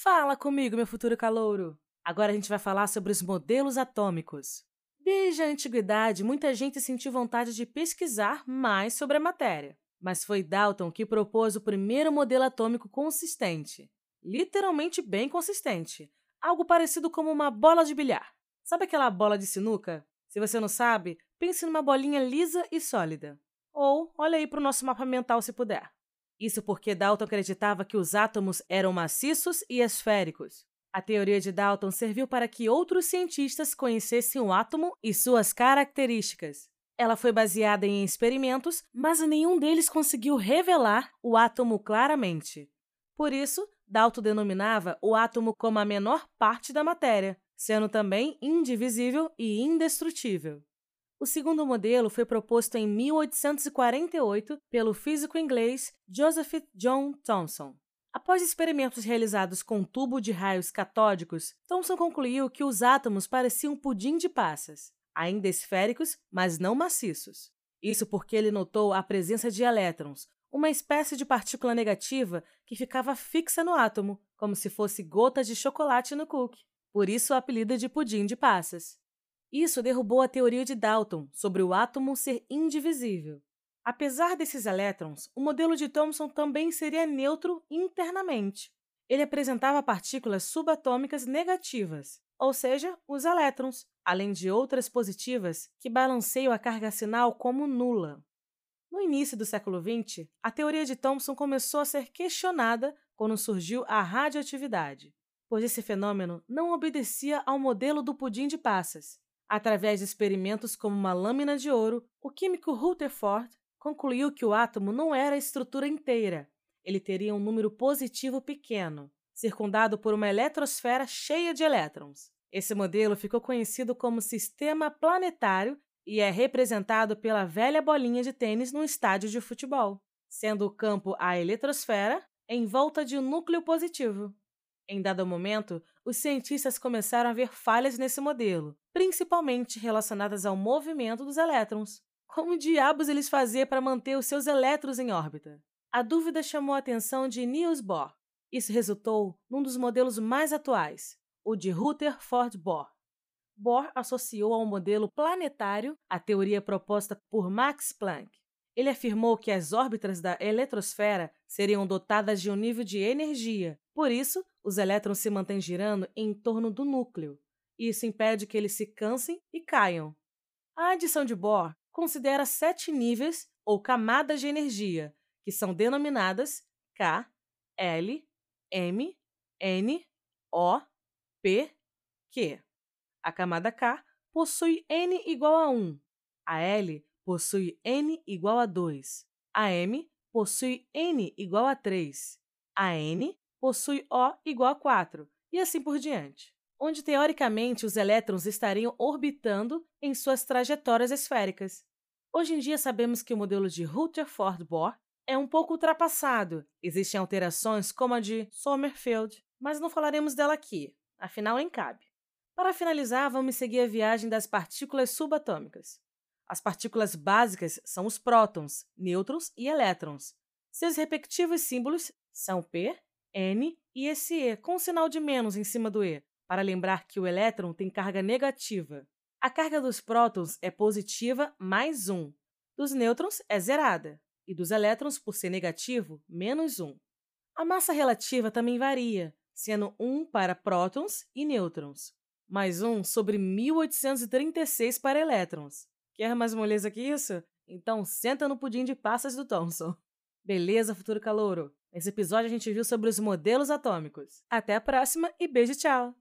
Fala comigo, meu futuro calouro! Agora a gente vai falar sobre os modelos atômicos. Desde a antiguidade, muita gente sentiu vontade de pesquisar mais sobre a matéria. Mas foi Dalton que propôs o primeiro modelo atômico consistente. Literalmente bem consistente. Algo parecido como uma bola de bilhar. Sabe aquela bola de sinuca? Se você não sabe, pense numa bolinha lisa e sólida. Ou olha aí para o nosso mapa mental se puder. Isso porque Dalton acreditava que os átomos eram maciços e esféricos. A teoria de Dalton serviu para que outros cientistas conhecessem o átomo e suas características. Ela foi baseada em experimentos, mas nenhum deles conseguiu revelar o átomo claramente. Por isso, Dalton denominava o átomo como a menor parte da matéria, sendo também indivisível e indestrutível. O segundo modelo foi proposto em 1848 pelo físico inglês Joseph John Thomson. Após experimentos realizados com um tubo de raios catódicos, Thomson concluiu que os átomos pareciam pudim de passas, ainda esféricos, mas não maciços. Isso porque ele notou a presença de elétrons, uma espécie de partícula negativa que ficava fixa no átomo, como se fosse gotas de chocolate no cookie. Por isso o apelido de pudim de passas. Isso derrubou a teoria de Dalton sobre o átomo ser indivisível. Apesar desses elétrons, o modelo de Thomson também seria neutro internamente. Ele apresentava partículas subatômicas negativas, ou seja, os elétrons, além de outras positivas que balanceiam a carga sinal como nula. No início do século XX, a teoria de Thomson começou a ser questionada quando surgiu a radioatividade, pois esse fenômeno não obedecia ao modelo do pudim de passas, Através de experimentos como uma lâmina de ouro, o químico Rutherford concluiu que o átomo não era a estrutura inteira. Ele teria um número positivo pequeno, circundado por uma eletrosfera cheia de elétrons. Esse modelo ficou conhecido como sistema planetário e é representado pela velha bolinha de tênis num estádio de futebol, sendo o campo a eletrosfera em volta de um núcleo positivo. Em dado momento, os cientistas começaram a ver falhas nesse modelo, principalmente relacionadas ao movimento dos elétrons. Como diabos eles faziam para manter os seus elétrons em órbita? A dúvida chamou a atenção de Niels Bohr. Isso resultou num dos modelos mais atuais, o de Rutherford Bohr. Bohr associou ao modelo planetário a teoria proposta por Max Planck. Ele afirmou que as órbitas da eletrosfera seriam dotadas de um nível de energia, por isso, os elétrons se mantêm girando em torno do núcleo. Isso impede que eles se cansem e caiam. A adição de Bohr considera sete níveis ou camadas de energia, que são denominadas K, L, M, N, O, P, Q. A camada K possui N igual a 1, a L possui N igual a 2, a M possui N igual a 3, a N possui O igual a 4, e assim por diante, onde teoricamente os elétrons estariam orbitando em suas trajetórias esféricas. Hoje em dia sabemos que o modelo de Rutherford-Bohr é um pouco ultrapassado. Existem alterações como a de Sommerfeld, mas não falaremos dela aqui, afinal nem cabe. Para finalizar, vamos seguir a viagem das partículas subatômicas. As partículas básicas são os prótons, nêutrons e elétrons. Seus respectivos símbolos são P N e esse E com um sinal de menos em cima do E, para lembrar que o elétron tem carga negativa. A carga dos prótons é positiva mais 1, dos nêutrons é zerada, e dos elétrons, por ser negativo, menos 1. A massa relativa também varia, sendo 1 para prótons e nêutrons, mais 1 sobre 1836 para elétrons. Quer mais moleza que isso? Então senta no pudim de passas do Thomson. Beleza, futuro calouro? Nesse episódio a gente viu sobre os modelos atômicos. Até a próxima e beijo, tchau!